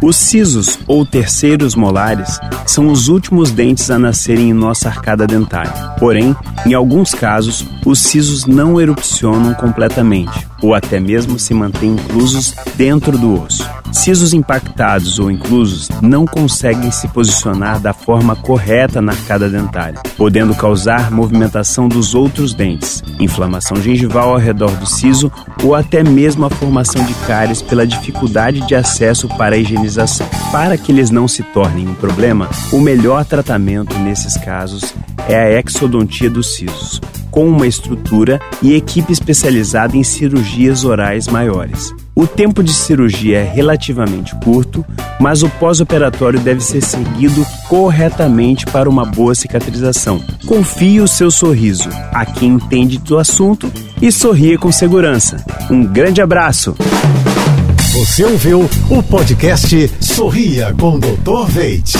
Os sisos, ou terceiros molares, são os últimos dentes a nascerem em nossa arcada dentária. Porém, em alguns casos, os sisos não erupcionam completamente, ou até mesmo se mantêm inclusos dentro do osso. Sisos impactados ou inclusos não conseguem se posicionar da forma correta na arcada dentária, podendo causar movimentação dos outros dentes, inflamação gengival ao redor do siso ou até mesmo a formação de cáries pela dificuldade de acesso para a higienização. Para que eles não se tornem um problema, o melhor tratamento nesses casos é a exodontia dos sisos, com uma estrutura e equipe especializada em cirurgias orais maiores. O tempo de cirurgia é relativamente curto, mas o pós-operatório deve ser seguido corretamente para uma boa cicatrização. Confie o seu sorriso a quem entende do assunto e sorria com segurança. Um grande abraço! Você ouviu o podcast Sorria com Dr. Veit.